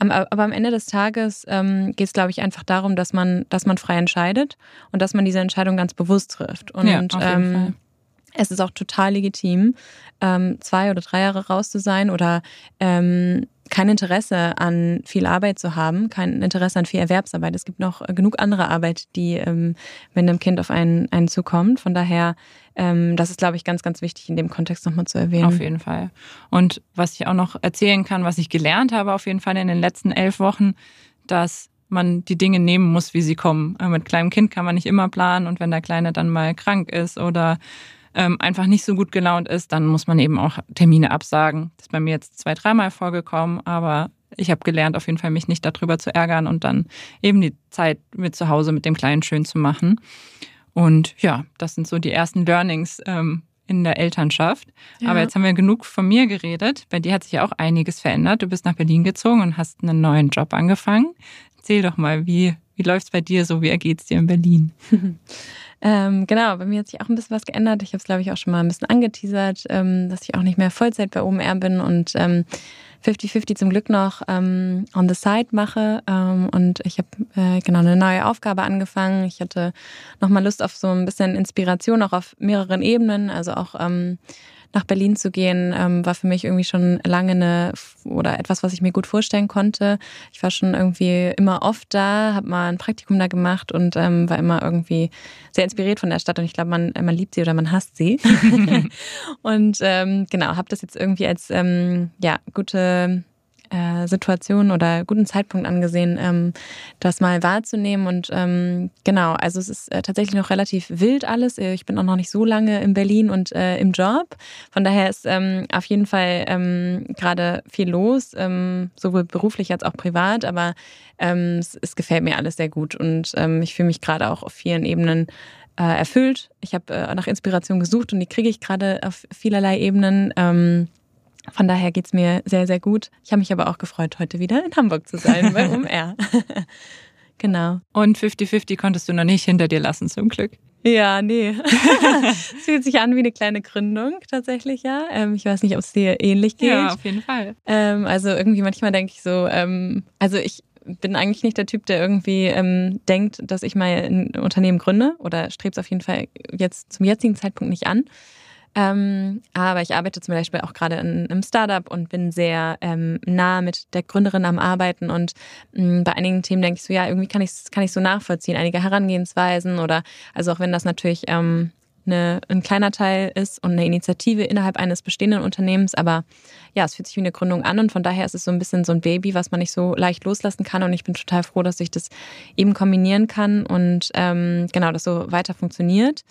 aber am Ende des Tages ähm, geht es, glaube ich, einfach darum, dass man, dass man frei entscheidet und dass man diese Entscheidung ganz bewusst trifft. Und ja, ähm, es ist auch total legitim, ähm, zwei oder drei Jahre raus zu sein oder ähm, kein Interesse an viel Arbeit zu haben, kein Interesse an viel Erwerbsarbeit. Es gibt noch genug andere Arbeit, die, ähm, wenn einem Kind auf einen, einen zukommt. Von daher ähm, das ist, glaube ich, ganz, ganz wichtig in dem Kontext nochmal zu erwähnen. Auf jeden Fall. Und was ich auch noch erzählen kann, was ich gelernt habe auf jeden Fall in den letzten elf Wochen, dass man die Dinge nehmen muss, wie sie kommen. Äh, mit kleinem Kind kann man nicht immer planen und wenn der Kleine dann mal krank ist oder ähm, einfach nicht so gut gelaunt ist, dann muss man eben auch Termine absagen. Das ist bei mir jetzt zwei, dreimal vorgekommen, aber ich habe gelernt, auf jeden Fall mich nicht darüber zu ärgern und dann eben die Zeit mit zu Hause mit dem Kleinen schön zu machen. Und ja, das sind so die ersten Learnings ähm, in der Elternschaft. Ja. Aber jetzt haben wir genug von mir geredet. Bei dir hat sich ja auch einiges verändert. Du bist nach Berlin gezogen und hast einen neuen Job angefangen. Erzähl doch mal, wie, wie läuft es bei dir so? Wie ergeht es dir in Berlin? ähm, genau, bei mir hat sich auch ein bisschen was geändert. Ich habe es, glaube ich, auch schon mal ein bisschen angeteasert, ähm, dass ich auch nicht mehr Vollzeit bei OMR bin und ähm, 50-50 zum Glück noch ähm, on the side mache. Ähm, und ich habe äh, genau eine neue Aufgabe angefangen. Ich hatte nochmal Lust auf so ein bisschen Inspiration, auch auf mehreren Ebenen. Also auch ähm, nach Berlin zu gehen, ähm, war für mich irgendwie schon lange eine oder etwas, was ich mir gut vorstellen konnte. Ich war schon irgendwie immer oft da, habe mal ein Praktikum da gemacht und ähm, war immer irgendwie sehr inspiriert von der Stadt und ich glaube, man, man liebt sie oder man hasst sie. und ähm, genau, habe das jetzt irgendwie als ähm, ja gute äh, Situation oder guten Zeitpunkt angesehen, ähm, das mal wahrzunehmen. Und ähm, genau, also es ist äh, tatsächlich noch relativ wild alles. Ich bin auch noch nicht so lange in Berlin und äh, im Job. Von daher ist ähm, auf jeden Fall ähm, gerade viel los, ähm, sowohl beruflich als auch privat. Aber ähm, es, es gefällt mir alles sehr gut und ähm, ich fühle mich gerade auch auf vielen Ebenen äh, erfüllt. Ich habe äh, nach Inspiration gesucht und die kriege ich gerade auf vielerlei Ebenen. Ähm, von daher geht's mir sehr, sehr gut. Ich habe mich aber auch gefreut, heute wieder in Hamburg zu sein bei UMR. genau. Und 50-50 konntest du noch nicht hinter dir lassen, zum Glück. Ja, nee. es fühlt sich an wie eine kleine Gründung tatsächlich, ja. Ähm, ich weiß nicht, ob es dir ähnlich geht. Ja, auf jeden Fall. Ähm, also irgendwie manchmal denke ich so, ähm, also ich bin eigentlich nicht der Typ, der irgendwie ähm, denkt, dass ich mal ein Unternehmen gründe oder strebt es auf jeden Fall jetzt zum jetzigen Zeitpunkt nicht an. Ähm, aber ich arbeite zum Beispiel auch gerade in einem Startup und bin sehr ähm, nah mit der Gründerin am Arbeiten. Und mh, mm, bei einigen Themen denke ich so, ja, irgendwie kann ich kann so nachvollziehen, einige Herangehensweisen oder also auch wenn das natürlich ähm, eine, ein kleiner Teil ist und eine Initiative innerhalb eines bestehenden Unternehmens, aber ja, es fühlt sich wie eine Gründung an und von daher ist es so ein bisschen so ein Baby, was man nicht so leicht loslassen kann und ich bin total froh, dass ich das eben kombinieren kann und ähm, genau, das so weiter funktioniert.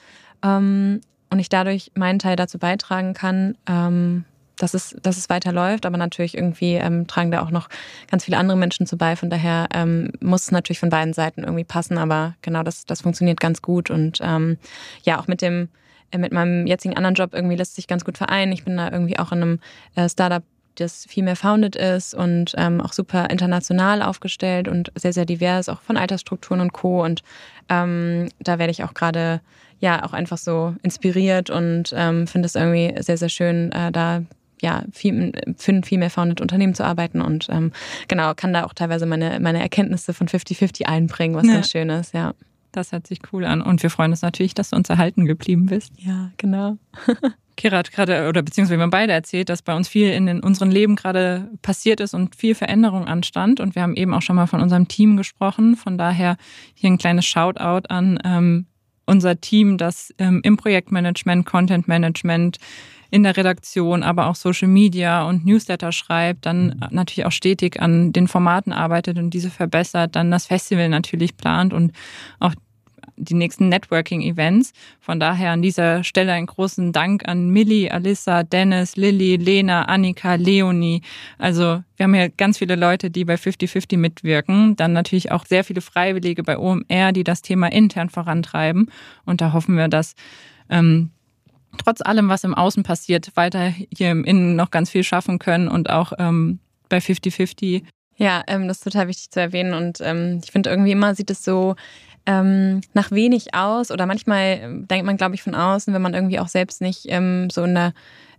Ähm, und ich dadurch meinen Teil dazu beitragen kann, ähm, dass es, dass es weiterläuft. Aber natürlich irgendwie ähm, tragen da auch noch ganz viele andere Menschen zu bei. Von daher ähm, muss es natürlich von beiden Seiten irgendwie passen. Aber genau, das, das funktioniert ganz gut. Und ähm, ja, auch mit dem, äh, mit meinem jetzigen anderen Job irgendwie lässt sich ganz gut vereinen. Ich bin da irgendwie auch in einem äh, Startup das viel mehr founded ist und ähm, auch super international aufgestellt und sehr, sehr divers, auch von Altersstrukturen und Co. Und ähm, da werde ich auch gerade ja auch einfach so inspiriert und ähm, finde es irgendwie sehr, sehr schön, äh, da ja, viel, für viel mehr founded Unternehmen zu arbeiten und ähm, genau, kann da auch teilweise meine, meine Erkenntnisse von 50-50 einbringen, was ja. ganz schön ist, ja. Das hört sich cool an. Und wir freuen uns natürlich, dass du uns erhalten geblieben bist. Ja, genau. Kira hat gerade, oder beziehungsweise wir haben beide erzählt, dass bei uns viel in, in unserem Leben gerade passiert ist und viel Veränderung anstand. Und wir haben eben auch schon mal von unserem Team gesprochen. Von daher hier ein kleines Shoutout an ähm, unser Team, das ähm, im Projektmanagement, Content Management, in der Redaktion, aber auch Social Media und Newsletter schreibt, dann natürlich auch stetig an den Formaten arbeitet und diese verbessert, dann das Festival natürlich plant und auch die nächsten Networking-Events. Von daher an dieser Stelle einen großen Dank an Millie, Alissa, Dennis, Lilly, Lena, Annika, Leonie. Also wir haben hier ganz viele Leute, die bei 50-50 mitwirken. Dann natürlich auch sehr viele Freiwillige bei OMR, die das Thema intern vorantreiben. Und da hoffen wir, dass ähm, trotz allem, was im Außen passiert, weiter hier im Innen noch ganz viel schaffen können und auch ähm, bei 50-50 ja, ähm, das ist total wichtig zu erwähnen. Und ähm, ich finde irgendwie immer sieht es so ähm, nach wenig aus oder manchmal ähm, denkt man, glaube ich, von außen, wenn man irgendwie auch selbst nicht ähm, so in der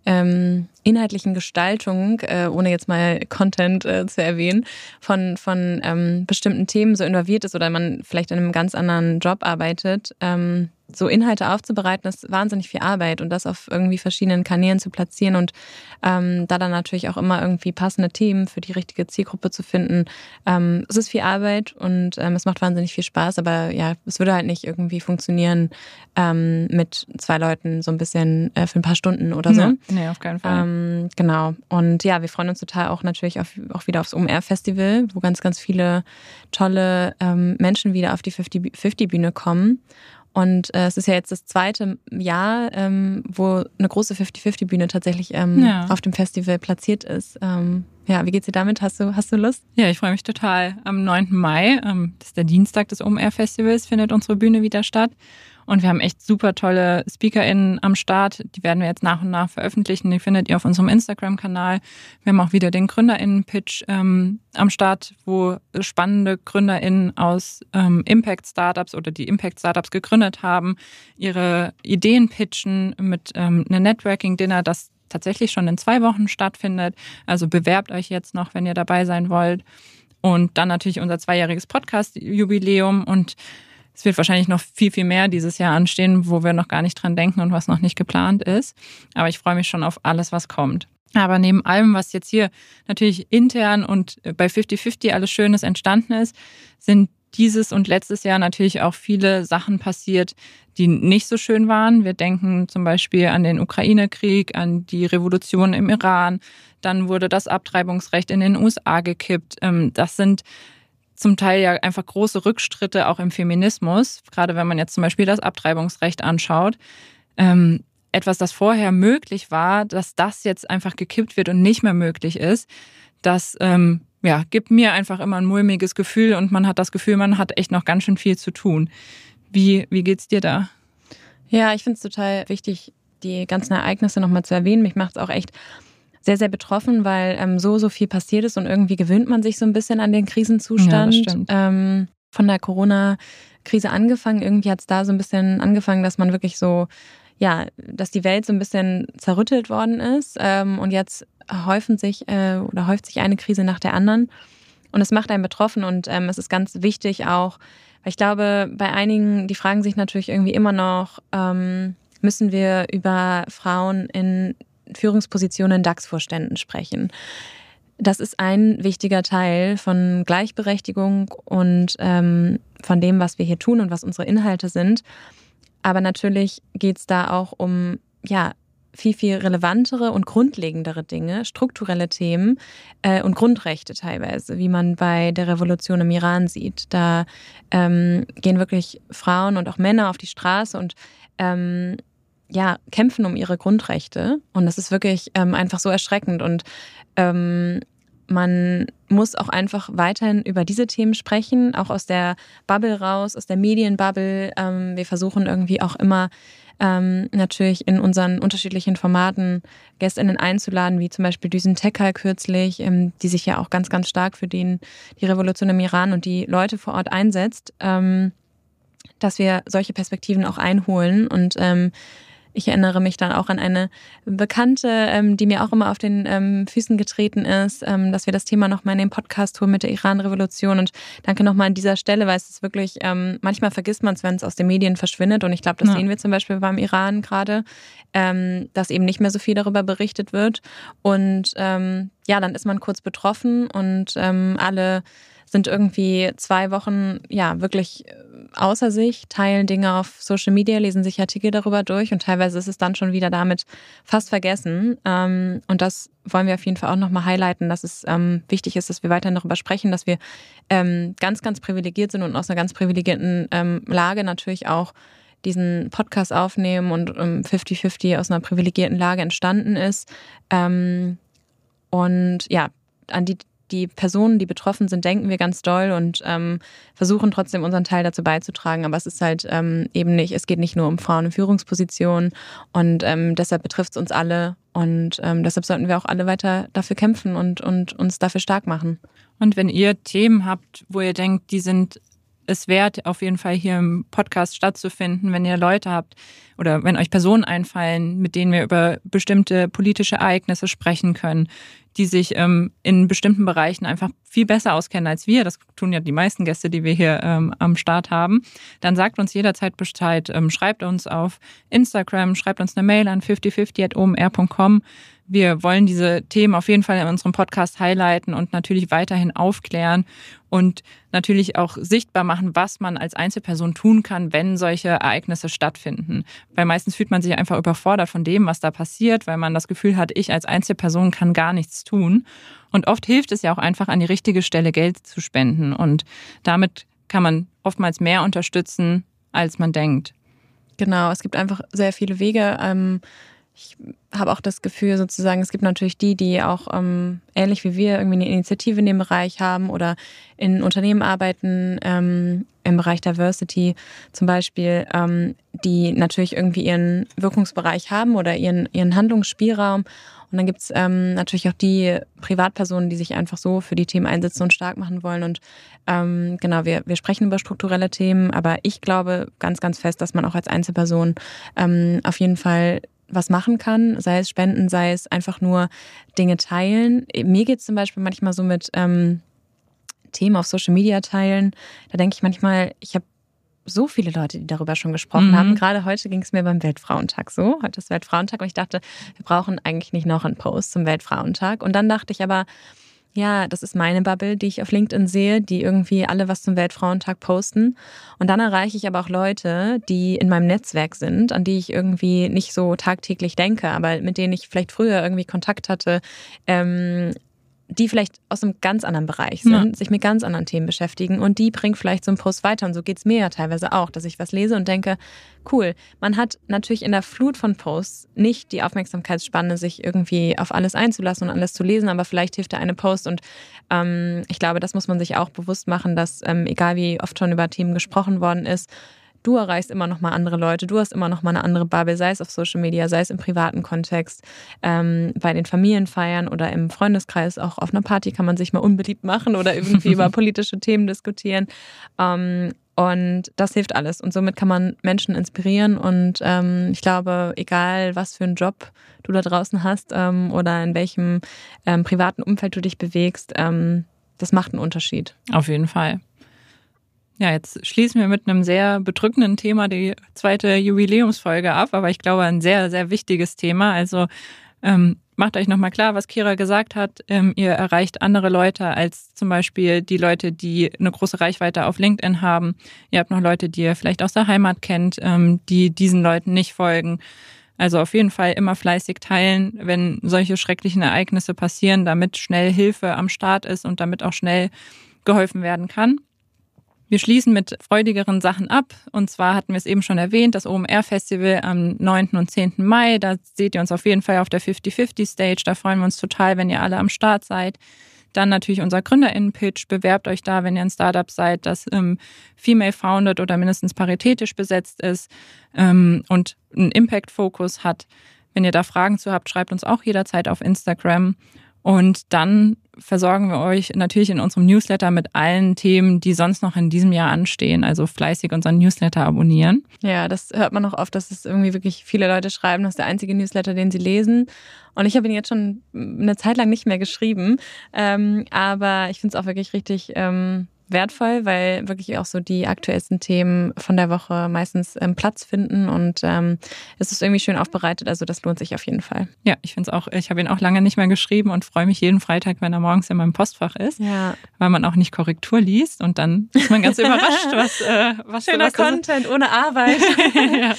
ähm, inhaltlichen Gestaltung, äh, ohne jetzt mal Content äh, zu erwähnen, von, von ähm, bestimmten Themen so involviert ist oder man vielleicht in einem ganz anderen Job arbeitet, ähm, so Inhalte aufzubereiten, ist wahnsinnig viel Arbeit und das auf irgendwie verschiedenen Kanälen zu platzieren und ähm, da dann natürlich auch immer irgendwie passende Themen für die richtige Zielgruppe zu finden. Ähm, es ist viel Arbeit und ähm, es macht wahnsinnig viel Spaß, aber ja, es würde halt nicht irgendwie funktionieren ähm, mit zwei Leuten so ein bisschen äh, für ein paar Stunden oder so. Ja, nee, auf keinen Fall. Ähm, genau. Und ja, wir freuen uns total auch natürlich auf, auch wieder aufs OMR-Festival, wo ganz, ganz viele tolle ähm, Menschen wieder auf die 50-Bühne kommen. Und äh, es ist ja jetzt das zweite Jahr, ähm, wo eine große 50-50-Bühne tatsächlich ähm, ja. auf dem Festival platziert ist. Ähm, ja, wie geht's dir damit? Hast du, hast du Lust? Ja, ich freue mich total. Am 9. Mai, ähm, das ist der Dienstag des OMR-Festivals, findet unsere Bühne wieder statt. Und wir haben echt super tolle SpeakerInnen am Start. Die werden wir jetzt nach und nach veröffentlichen. Die findet ihr auf unserem Instagram-Kanal. Wir haben auch wieder den GründerInnen-Pitch ähm, am Start, wo spannende GründerInnen aus ähm, Impact-Startups oder die Impact-Startups gegründet haben, ihre Ideen pitchen mit ähm, einem Networking-Dinner, das tatsächlich schon in zwei Wochen stattfindet. Also bewerbt euch jetzt noch, wenn ihr dabei sein wollt. Und dann natürlich unser zweijähriges Podcast-Jubiläum und es wird wahrscheinlich noch viel, viel mehr dieses Jahr anstehen, wo wir noch gar nicht dran denken und was noch nicht geplant ist. Aber ich freue mich schon auf alles, was kommt. Aber neben allem, was jetzt hier natürlich intern und bei 50-50 alles Schönes entstanden ist, sind dieses und letztes Jahr natürlich auch viele Sachen passiert, die nicht so schön waren. Wir denken zum Beispiel an den Ukraine-Krieg, an die Revolution im Iran. Dann wurde das Abtreibungsrecht in den USA gekippt. Ähm, das sind zum Teil ja einfach große Rückschritte auch im Feminismus, gerade wenn man jetzt zum Beispiel das Abtreibungsrecht anschaut. Ähm, etwas, das vorher möglich war, dass das jetzt einfach gekippt wird und nicht mehr möglich ist, das ähm, ja, gibt mir einfach immer ein mulmiges Gefühl und man hat das Gefühl, man hat echt noch ganz schön viel zu tun. Wie, wie geht's dir da? Ja, ich finde es total wichtig, die ganzen Ereignisse nochmal zu erwähnen. Mich macht es auch echt sehr, sehr betroffen, weil ähm, so, so viel passiert ist und irgendwie gewöhnt man sich so ein bisschen an den Krisenzustand. Ja, ähm, von der Corona-Krise angefangen. Irgendwie hat es da so ein bisschen angefangen, dass man wirklich so, ja, dass die Welt so ein bisschen zerrüttelt worden ist. Ähm, und jetzt häufen sich äh, oder häuft sich eine Krise nach der anderen. Und es macht einen betroffen und ähm, es ist ganz wichtig auch, weil ich glaube, bei einigen, die fragen sich natürlich irgendwie immer noch, ähm, müssen wir über Frauen in Führungspositionen in DAX-Vorständen sprechen. Das ist ein wichtiger Teil von Gleichberechtigung und ähm, von dem, was wir hier tun und was unsere Inhalte sind. Aber natürlich geht es da auch um ja, viel, viel relevantere und grundlegendere Dinge, strukturelle Themen äh, und Grundrechte teilweise, wie man bei der Revolution im Iran sieht. Da ähm, gehen wirklich Frauen und auch Männer auf die Straße und ähm, ja, kämpfen um ihre Grundrechte. Und das ist wirklich ähm, einfach so erschreckend. Und ähm, man muss auch einfach weiterhin über diese Themen sprechen, auch aus der Bubble raus, aus der Medienbubble. Ähm, wir versuchen irgendwie auch immer ähm, natürlich in unseren unterschiedlichen Formaten GästInnen einzuladen, wie zum Beispiel Düsen Tekal kürzlich, ähm, die sich ja auch ganz, ganz stark für den, die Revolution im Iran und die Leute vor Ort einsetzt, ähm, dass wir solche Perspektiven auch einholen und ähm, ich erinnere mich dann auch an eine Bekannte, ähm, die mir auch immer auf den ähm, Füßen getreten ist, ähm, dass wir das Thema nochmal in den Podcast holen mit der Iran-Revolution. Und danke nochmal an dieser Stelle, weil es ist wirklich, ähm, manchmal vergisst man es, wenn es aus den Medien verschwindet. Und ich glaube, das ja. sehen wir zum Beispiel beim Iran gerade, ähm, dass eben nicht mehr so viel darüber berichtet wird. Und ähm, ja, dann ist man kurz betroffen und ähm, alle sind irgendwie zwei Wochen ja wirklich äh, außer sich, teilen Dinge auf Social Media, lesen sich Artikel darüber durch und teilweise ist es dann schon wieder damit fast vergessen. Ähm, und das wollen wir auf jeden Fall auch nochmal highlighten, dass es ähm, wichtig ist, dass wir weiterhin darüber sprechen, dass wir ähm, ganz, ganz privilegiert sind und aus einer ganz privilegierten Lage natürlich auch diesen Podcast aufnehmen und 50-50 aus einer privilegierten Lage entstanden ist. und ja, an die die Personen, die betroffen sind, denken wir ganz doll und ähm, versuchen trotzdem unseren Teil dazu beizutragen. Aber es ist halt ähm, eben nicht, es geht nicht nur um Frauen in Führungspositionen und ähm, deshalb betrifft es uns alle und ähm, deshalb sollten wir auch alle weiter dafür kämpfen und, und uns dafür stark machen. Und wenn ihr Themen habt, wo ihr denkt, die sind es wert, auf jeden Fall hier im Podcast stattzufinden, wenn ihr Leute habt oder wenn euch Personen einfallen, mit denen wir über bestimmte politische Ereignisse sprechen können, die sich ähm, in bestimmten Bereichen einfach viel besser auskennen als wir. Das tun ja die meisten Gäste, die wir hier ähm, am Start haben. Dann sagt uns jederzeit Bescheid. Ähm, schreibt uns auf Instagram, schreibt uns eine Mail an 5050.omr.com. Wir wollen diese Themen auf jeden Fall in unserem Podcast highlighten und natürlich weiterhin aufklären und natürlich auch sichtbar machen, was man als Einzelperson tun kann, wenn solche Ereignisse stattfinden. Weil meistens fühlt man sich einfach überfordert von dem, was da passiert, weil man das Gefühl hat, ich als Einzelperson kann gar nichts tun. Und oft hilft es ja auch einfach, an die richtige Stelle Geld zu spenden. Und damit kann man oftmals mehr unterstützen, als man denkt. Genau, es gibt einfach sehr viele Wege. Ähm, ich habe auch das Gefühl, sozusagen, es gibt natürlich die, die auch ähm, ähnlich wie wir irgendwie eine Initiative in dem Bereich haben oder in Unternehmen arbeiten, ähm, im Bereich Diversity zum Beispiel, ähm, die natürlich irgendwie ihren Wirkungsbereich haben oder ihren, ihren Handlungsspielraum. Und dann gibt's ähm, natürlich auch die Privatpersonen, die sich einfach so für die Themen einsetzen und stark machen wollen. Und ähm, genau, wir, wir sprechen über strukturelle Themen, aber ich glaube ganz, ganz fest, dass man auch als Einzelperson ähm, auf jeden Fall was machen kann, sei es Spenden, sei es einfach nur Dinge teilen. Mir geht es zum Beispiel manchmal so mit ähm, Themen auf Social Media teilen. Da denke ich manchmal, ich habe so viele Leute, die darüber schon gesprochen mhm. haben. Gerade heute ging es mir beim Weltfrauentag so. Heute ist Weltfrauentag und ich dachte, wir brauchen eigentlich nicht noch einen Post zum Weltfrauentag. Und dann dachte ich aber, ja, das ist meine Bubble, die ich auf LinkedIn sehe, die irgendwie alle was zum Weltfrauentag posten. Und dann erreiche ich aber auch Leute, die in meinem Netzwerk sind, an die ich irgendwie nicht so tagtäglich denke, aber mit denen ich vielleicht früher irgendwie Kontakt hatte, ähm, die vielleicht aus einem ganz anderen Bereich sind, ja. sich mit ganz anderen Themen beschäftigen und die bringt vielleicht so einen Post weiter. Und so geht's mir ja teilweise auch, dass ich was lese und denke, cool, man hat natürlich in der Flut von Posts nicht die Aufmerksamkeitsspanne, sich irgendwie auf alles einzulassen und alles zu lesen, aber vielleicht hilft der eine Post. Und ähm, ich glaube, das muss man sich auch bewusst machen, dass ähm, egal wie oft schon über Themen gesprochen worden ist, du erreichst immer noch mal andere Leute, du hast immer noch mal eine andere Bubble, sei es auf Social Media, sei es im privaten Kontext, ähm, bei den Familienfeiern oder im Freundeskreis, auch auf einer Party kann man sich mal unbeliebt machen oder irgendwie über politische Themen diskutieren. Ähm, und das hilft alles. Und somit kann man Menschen inspirieren. Und ähm, ich glaube, egal was für einen Job du da draußen hast ähm, oder in welchem ähm, privaten Umfeld du dich bewegst, ähm, das macht einen Unterschied. Auf jeden Fall. Ja, jetzt schließen wir mit einem sehr bedrückenden Thema die zweite Jubiläumsfolge ab, aber ich glaube ein sehr, sehr wichtiges Thema. Also ähm, macht euch nochmal klar, was Kira gesagt hat. Ähm, ihr erreicht andere Leute als zum Beispiel die Leute, die eine große Reichweite auf LinkedIn haben. Ihr habt noch Leute, die ihr vielleicht aus der Heimat kennt, ähm, die diesen Leuten nicht folgen. Also auf jeden Fall immer fleißig teilen, wenn solche schrecklichen Ereignisse passieren, damit schnell Hilfe am Start ist und damit auch schnell geholfen werden kann. Wir schließen mit freudigeren Sachen ab. Und zwar hatten wir es eben schon erwähnt, das OMR-Festival am 9. und 10. Mai. Da seht ihr uns auf jeden Fall auf der 50-50-Stage. Da freuen wir uns total, wenn ihr alle am Start seid. Dann natürlich unser GründerInnen-Pitch. Bewerbt euch da, wenn ihr ein Startup seid, das ähm, female-founded oder mindestens paritätisch besetzt ist ähm, und einen Impact-Fokus hat. Wenn ihr da Fragen zu habt, schreibt uns auch jederzeit auf Instagram. Und dann versorgen wir euch natürlich in unserem Newsletter mit allen Themen, die sonst noch in diesem Jahr anstehen. Also fleißig unseren Newsletter abonnieren. Ja, das hört man noch oft, dass es irgendwie wirklich viele Leute schreiben, das ist der einzige Newsletter, den sie lesen. Und ich habe ihn jetzt schon eine Zeit lang nicht mehr geschrieben. Ähm, aber ich finde es auch wirklich richtig ähm, wertvoll, weil wirklich auch so die aktuellsten Themen von der Woche meistens ähm, Platz finden und ähm, es ist irgendwie schön aufbereitet. Also das lohnt sich auf jeden Fall. Ja, ich finde es auch, ich habe ihn auch lange nicht mehr geschrieben und freue mich jeden Freitag, wenn er morgens in meinem Postfach ist, ja. weil man auch nicht Korrektur liest und dann ist man ganz überrascht, was, äh, was Schöner was Content ohne Arbeit. ja.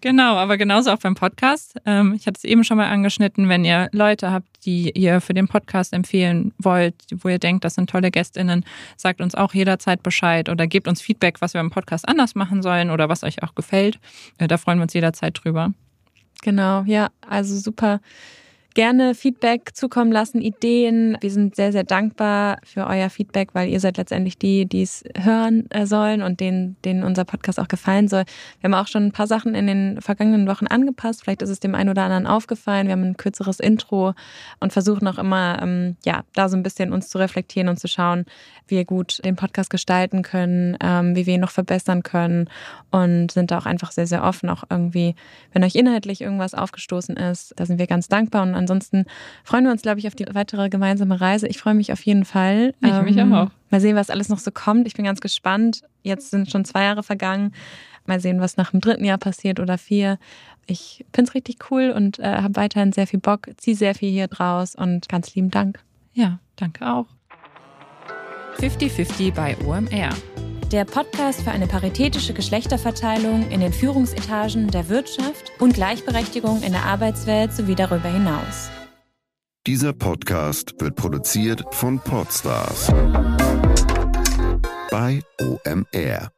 Genau, aber genauso auch beim Podcast. Ähm, ich hatte es eben schon mal angeschnitten, wenn ihr Leute habt, die ihr für den Podcast empfehlen wollt, wo ihr denkt, das sind tolle GästInnen, sagt uns auch jederzeit Bescheid oder gebt uns Feedback, was wir im Podcast anders machen sollen oder was euch auch gefällt. Äh, da freuen wir uns jederzeit drüber. Genau, ja, also super gerne Feedback zukommen lassen, Ideen. Wir sind sehr, sehr dankbar für euer Feedback, weil ihr seid letztendlich die, die es hören äh, sollen und denen, denen unser Podcast auch gefallen soll. Wir haben auch schon ein paar Sachen in den vergangenen Wochen angepasst. Vielleicht ist es dem einen oder anderen aufgefallen. Wir haben ein kürzeres Intro und versuchen auch immer, ähm, ja, da so ein bisschen uns zu reflektieren und zu schauen, wie wir gut den Podcast gestalten können, ähm, wie wir ihn noch verbessern können und sind da auch einfach sehr, sehr offen. Auch irgendwie, wenn euch inhaltlich irgendwas aufgestoßen ist, da sind wir ganz dankbar und ansonsten freuen wir uns, glaube ich, auf die weitere gemeinsame Reise. Ich freue mich auf jeden Fall. Ich ähm, mich auch. Mal sehen, was alles noch so kommt. Ich bin ganz gespannt. Jetzt sind schon zwei Jahre vergangen. Mal sehen, was nach dem dritten Jahr passiert oder vier. Ich finde es richtig cool und äh, habe weiterhin sehr viel Bock, ziehe sehr viel hier draus und ganz lieben Dank. Ja, danke auch. 50-50 bei OMR. Der Podcast für eine paritätische Geschlechterverteilung in den Führungsetagen der Wirtschaft und Gleichberechtigung in der Arbeitswelt sowie darüber hinaus. Dieser Podcast wird produziert von Podstars bei OMR.